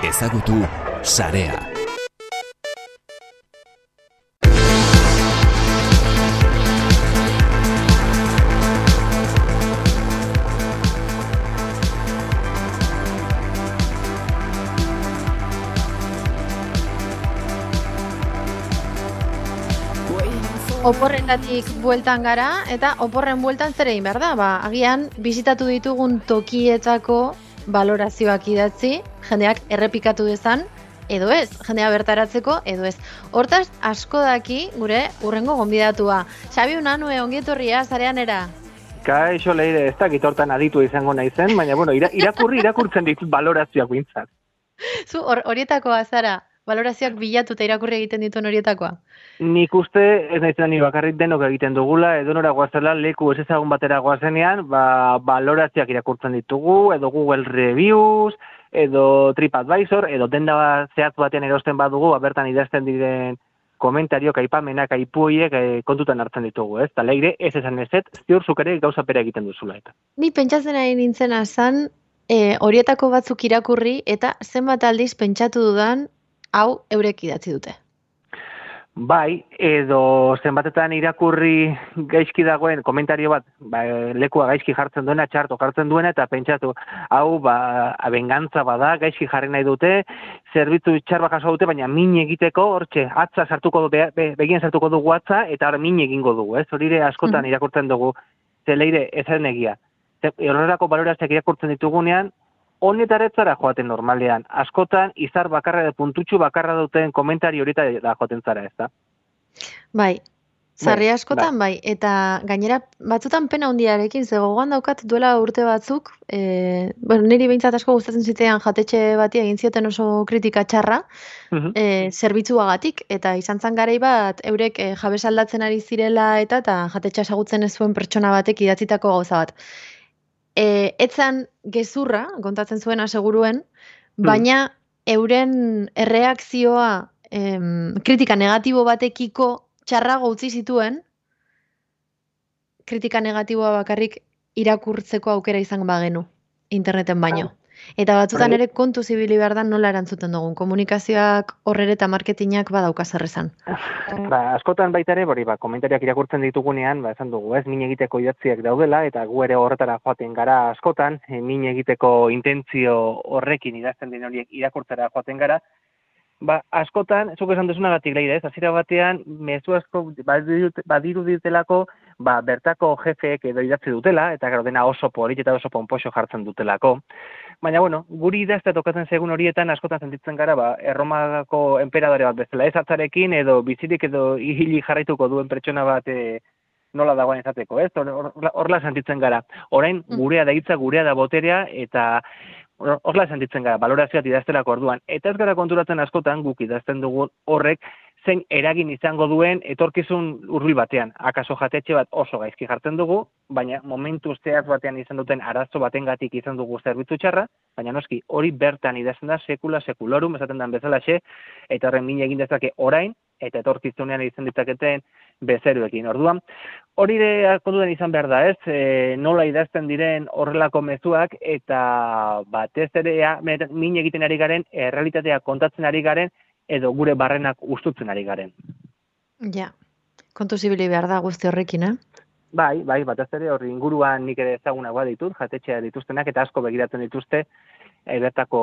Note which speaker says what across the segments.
Speaker 1: Ezagutu sarea.
Speaker 2: Oporrengatik bueltan gara eta oporren bueltan zer egin behar da? Ba, agian bizitatu ditugun tokietako balorazioak idatzi, jendeak errepikatu dezan, edo ez, jendea bertaratzeko, edo ez. Hortaz, asko daki gure urrengo gonbidatua. Xabi Unanue, ongietorria, zarean era?
Speaker 3: Kaixo leire, ez dakit hortan aditu izango nahi zen, baina bueno, irakurri irakurtzen ditut balorazioak bintzat.
Speaker 2: Zu, horietakoa zara, balorazioak bilatu eta irakurri egiten dituen horietakoa?
Speaker 3: Nik uste, ez nahi ni bakarrik denok egiten dugula, edo nora guazela leku ez ezagun batera guazenean, ba, balorazioak irakurtzen ditugu, edo Google Reviews, edo TripAdvisor, edo denda zehatz batean erosten badugu, ba, bertan idazten diren komentario, kaipamenak, kaipuiek e, kontutan hartzen ditugu, ez? Ta leire, ez esan ezet, ziur zukere gauza pere egiten duzula eta.
Speaker 2: Ni pentsatzen ari nintzen azan, e, horietako batzuk irakurri, eta zenbat aldiz pentsatu dudan, hau eurek idatzi dute.
Speaker 3: Bai, edo zenbatetan irakurri gaizki dagoen komentario bat, ba, lekua gaizki jartzen duena, txarto jartzen duena, eta pentsatu, hau, ba, abengantza bada, gaizki jarri nahi dute, zerbitzu txarba jaso dute, baina min egiteko, hortxe, atza sartuko du, be, begien sartuko dugu atza, eta hor min egingo dugu, ez? Horire askotan mm. irakurtzen dugu, zeleire, ezen egia. Horrelako balorazioak irakurtzen ditugunean, honetaretzara joaten normalean. Askotan, izar bakarra da puntutxu bakarra duten komentari horita da joaten zara, ez da?
Speaker 2: Bai, zarri bai, askotan bai. bai, eta gainera batzutan pena hundiarekin, ze gogoan daukat duela urte batzuk, e, bueno, niri behintzat asko gustatzen zitean jatetxe bati egin zioten oso kritika txarra, uh -huh. eta izan zan garei bat, eurek e, jabes aldatzen ari zirela eta eta jatetxa esagutzen ez zuen pertsona batek idatzitako gauza bat e, etzan gezurra, kontatzen zuen aseguruen, hmm. baina euren erreakzioa em, kritika negatibo batekiko txarrago utzi zituen, kritika negatiboa bakarrik irakurtzeko aukera izan bagenu, interneten baino. Eta batzutan ere kontu zibili behar da nola erantzuten dugun. Komunikazioak horrere eta marketingak badauka zerrezan.
Speaker 3: Ba, askotan baita ere, bori, ba, komentariak irakurtzen ditugunean, ba, esan dugu, ez, min egiteko idatziak daudela, eta gu ere horretara joaten gara askotan, e, min egiteko intentzio horrekin idazten den horiek irakurtzera joaten gara, ba, askotan, zuk esan duzuna gatik leire, ez, azira batean, mezu asko badiru ditelako, ba, bertako jefeek edo idatzi dutela, eta gero dena oso polit eta oso ponpoxo jartzen dutelako. Baina, bueno, guri idazte tokatzen segun horietan askotan sentitzen gara, ba, erromako emperadore bat bezala, ez atzarekin edo bizirik edo ihili jarraituko duen pertsona bat e, nola dagoen izateko, ez? Horla sentitzen gara. Orain, mm. gurea da hitza, gurea da boterea, eta horla sentitzen gara, balorazioat idaztelako orduan. Eta ez gara konturatzen askotan, guk idazten dugu horrek, zein eragin izango duen etorkizun hurbil batean. Akaso jatetxe bat oso gaizki jartzen dugu, baina momentu zehaz batean izan duten arazo batengatik izan dugu zerbitzu txarra, baina noski hori bertan idazten da sekula sekulorum esaten den bezalaxe eta horren mine egin dezake orain eta etorkizunean izan ditzaketen bezeruekin. Orduan, hori de kontuan izan behar da, ez? E, nola idazten diren horrelako mezuak eta batez ere min egiten ari garen, errealitatea kontatzen ari garen, edo gure barrenak ustutzen ari garen.
Speaker 2: Ja, kontu zibili behar da guzti horrekin, eh?
Speaker 3: Bai, bai, bat ez ere horri inguruan nik ere ezaguna bat ditut, jatetxea dituztenak eta asko begiratzen dituzte ebertako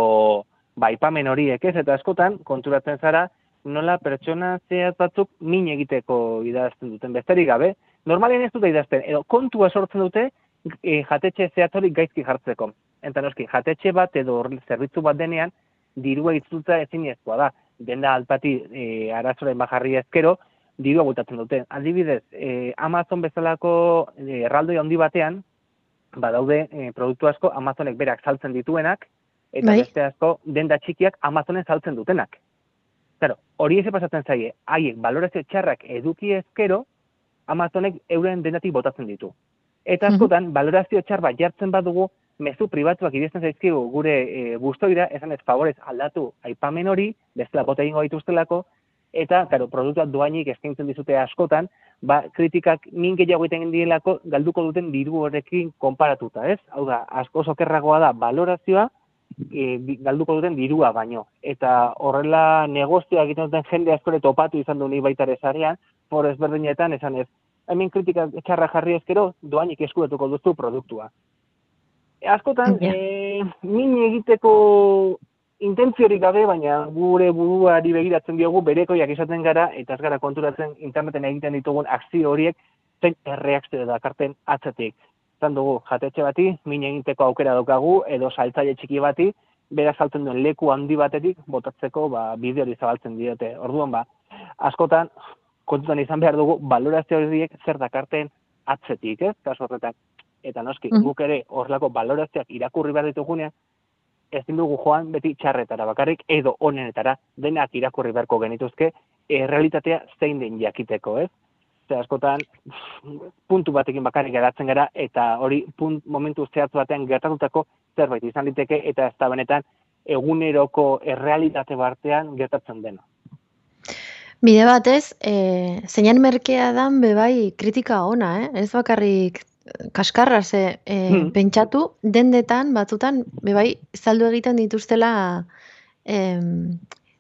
Speaker 3: baipamen horiek ez, eta askotan konturatzen zara nola pertsona zehat batzuk min egiteko idazten duten besterik gabe, normalien ez dute idazten, edo kontua sortzen dute e, jatetxe zehat hori gaizki jartzeko. Eta noski, jatetxe bat edo zerbitzu bat denean, dirua itzultza ezin ezkoa da denda alpati e, arazoren bajarri ezkero, diru agutatzen dute. Adibidez, e, Amazon bezalako e, erraldoi handi batean, badaude e, produktu asko Amazonek berak saltzen dituenak, eta bai. beste asko denda txikiak Amazonen saltzen dutenak. Claro, hori eze pasatzen zaie, haiek balorazio txarrak eduki ezkero, Amazonek euren dendatik botatzen ditu. Eta askotan, balorazio txar bat jartzen badugu, mezu pribatuak idezten zaizkigu gure e, bustoira, esan ez favorez aldatu aipamen hori, bestela bote egingo dituztelako, eta, karo, produktuak duainik eskaintzen dizute askotan, ba, kritikak min gehiago egiten galduko duten diru horrekin konparatuta, ez? Hau da, asko sokerragoa da balorazioa, e, galduko duten dirua baino. Eta horrela negozioa egiten duten jende askore topatu izan du ni baita ere zarean, por ezberdinetan esan ez, hemen kritika txarra jarri ezkero, doainik eskuetuko duzu produktua. Askotan, e, min egiteko intentziorik gabe, baina gure buruari begiratzen diogu berekoiak izaten gara, eta ez gara konturatzen interneten egiten ditugun akzio horiek, zen erreakzio dakarten atzatik zan dugu, jatetxe bati, min egiteko aukera daukagu, edo saltzaile txiki bati, bera saltzen duen leku handi batetik, botatzeko ba, bideo hori zabaltzen diote. Orduan, ba, askotan, kontutan izan behar dugu, balorazio horiek zer dakarten atzetik, ez, kaso horretak. Eta noski, mm. guk ere horrelako balorazioak irakurri behar ditugunean, ezin dugu joan beti txarretara bakarrik edo onenetara denak irakurri beharko genituzke errealitatea zein den jakiteko, ez? ze askotan puntu batekin bakarrik geratzen gara eta hori punt momentu zehatz batean gertatutako zerbait izan liteke eta ez da benetan eguneroko errealitate bartean gertatzen dena.
Speaker 2: Bide batez, e, zeinen merkea dan bebai kritika ona, eh? ez bakarrik kaskarra ze e, hmm. pentsatu, dendetan batzutan bebai zaldu egiten dituztela em,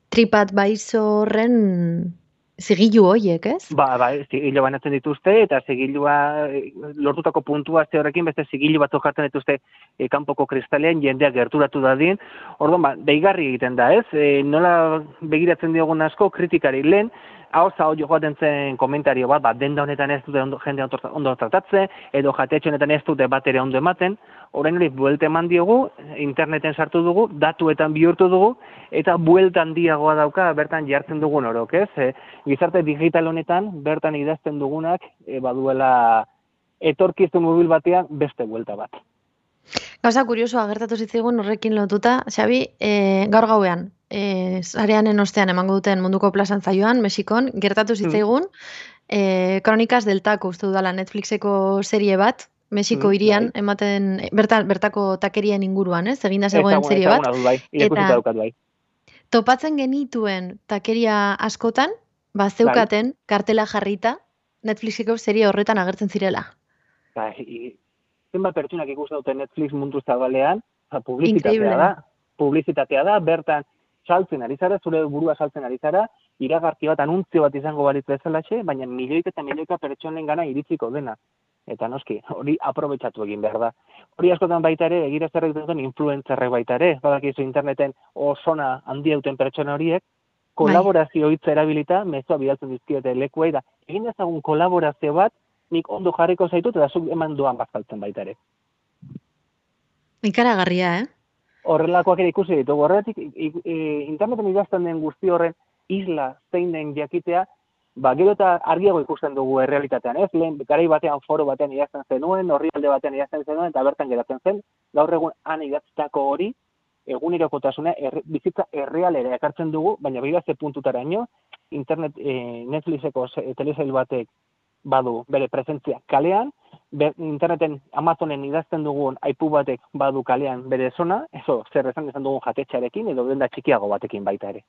Speaker 2: tripat baizorren Zigilu horiek, ez?
Speaker 3: Ba, ba, zigilu banatzen dituzte, eta zigilua eh, lortutako puntua ze horrekin, beste zigilu batzuk jartzen dituzte e, kanpoko kristalean, jendeak gerturatu dadin. Orduan, ba, deigarri egiten da, ez? E, nola begiratzen diogun asko, kritikari lehen, hau zau joaten zen komentario bat, ba, denda honetan ez dute ondo, jende ondo tratatze, edo jatetxe honetan ez dute bat ere ondo ematen, orain hori buelte eman diogu, interneten sartu dugu, datuetan bihurtu dugu, eta buelta handiagoa dauka bertan jartzen dugun orok, ez? E, gizarte digital honetan, bertan idazten dugunak, e, baduela etorkiztu mobil batean beste buelta bat.
Speaker 2: Gauza kurioso agertatu zitzaigun horrekin lotuta, Xabi, e, gaur gauean, e, zareanen ostean emango duten munduko plazan zaioan, Mexikon, gertatu hmm. zitzaigun, mm. Kronikas deltako uste dudala Netflixeko serie bat, Mexiko mm, irian, bai. ematen, bertan, bertako takerien inguruan, ez? Egin da zegoen serie bat.
Speaker 3: Bai. Eta bai.
Speaker 2: topatzen genituen takeria askotan, ba, zeukaten, bai. kartela jarrita, Netflixeko serie horretan agertzen zirela.
Speaker 3: Bai, zenbat pertsunak ikusten dute Netflix mundu zabalean, ba, publizitatea da, publizitatea da, bertan, saltzen ari zara, zure burua saltzen ari zara, iragarki bat, anuntzio bat izango balitz bezalaxe, baina milioika eta milioika pertsonen gana iritsiko dena. Eta noski, hori aprobetsatu egin behar da. Hori askotan baita ere, egira zerrek duten influenzerrek baita ere, badakizu interneten osona handi duten pertsona horiek, kolaborazio hitza erabilita, mezua bidaltzen dizkiote lekuei da. Egin ezagun kolaborazio bat, nik ondo jarriko zaitut, eta zuk eman duan bazkaltzen baita ere.
Speaker 2: Ikaragarria, eh?
Speaker 3: horrelakoak ere ikusi ditugu. Horretik, interneten idazten den guzti horren isla zein den jakitea, ba, gero eta argiago ikusten dugu errealitatean, ez? Lehen, garai batean foro batean idazten zenuen, horri alde batean idazten zenuen, eta bertan geratzen zen, gaur egun han idatztako hori, egunerokotasuna er, bizitza errealera ekartzen dugu, baina behira ze puntutara internet, e, Netflixeko telesail batek badu bere presentzia kalean, interneten Amazonen idazten dugun aipu batek badu kalean bere zona, eso, zer esan izan dugun jatetxarekin, edo denda txikiago batekin baita ere.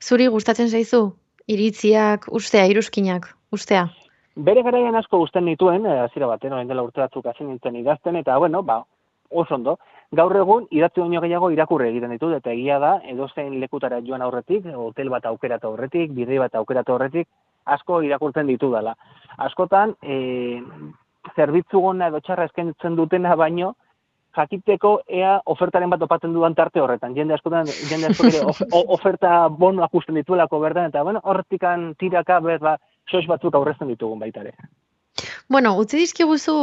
Speaker 2: Zuri gustatzen zaizu? Iritziak, ustea, iruzkinak, ustea?
Speaker 3: Bere garaian asko gusten dituen, eh, hasiera baten, orain dela urte batzuk hasi nintzen idazten, eta bueno, ba, oso ondo. Gaur egun, idatzi baino gehiago irakurre egiten ditut, eta egia da, edozein lekutara joan aurretik, hotel bat aukeratu aurretik, bidei bat aukeratu aurretik, asko irakurtzen ditu dela. Askotan, e, zerbitzu gona edo txarra eskaintzen dutena baino, jakiteko ea ofertaren bat opatzen duan tarte horretan. Jende askotan, jende askotan oferta bono akusten dituelako berdan, eta bueno, hortikan tiraka ber, ba, sois batzuk aurrezten ditugun baita ere.
Speaker 2: Bueno, utzi dizkiguzu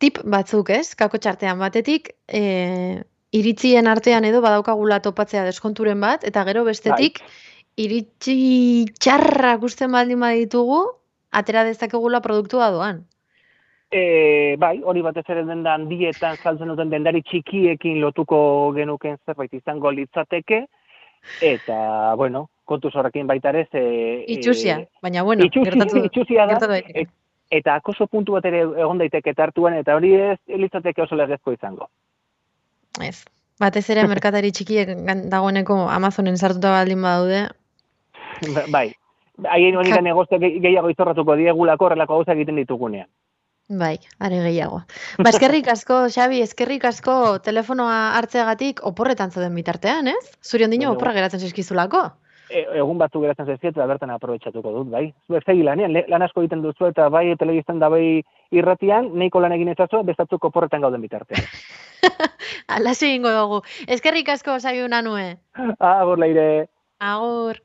Speaker 2: tip batzuk, ez? Kako txartean batetik, e, iritzien artean edo badaukagula topatzea deskonturen bat, eta gero bestetik, bai iritsi txarra gusten baldin baditugu, atera dezakegula produktua doan.
Speaker 3: E, bai, hori batez ere den da handietan saltzen duten dendari txikiekin lotuko genuken zerbait izango litzateke, eta, bueno, kontu zorrekin baita ere, ze...
Speaker 2: Itxusia, baina, bueno,
Speaker 3: itxusia, gertatu, itxusia da, gertatu eta akoso puntu bat ere egon daiteke tartuan, eta hori ez litzateke oso legezko izango.
Speaker 2: Ez, batez ere merkatari txikiek dagoeneko Amazonen sartuta baldin badaude,
Speaker 3: bai, haien hori negozio gehiago izorratuko diegulako horrelako gauza egiten ditugunean.
Speaker 2: Bai, are gehiago. Ba, eskerrik asko, Xabi, eskerrik asko telefonoa hartzeagatik oporretan zauden bitartean, ez? Zuri ondino oporra geratzen zeskizulako.
Speaker 3: E, egun batzu geratzen zaizkiet, eta bertan aprobetxatuko dut, bai. Zuek segi lanean, lan asko egiten duzu eta bai telebistan da bai irratian, nahiko lan egin ezazu, bestatzuk oporretan gauden bitartean.
Speaker 2: Alaxe egingo dugu. Eskerrik asko, Xabi Unanue.
Speaker 3: Agur leire.
Speaker 2: Agur.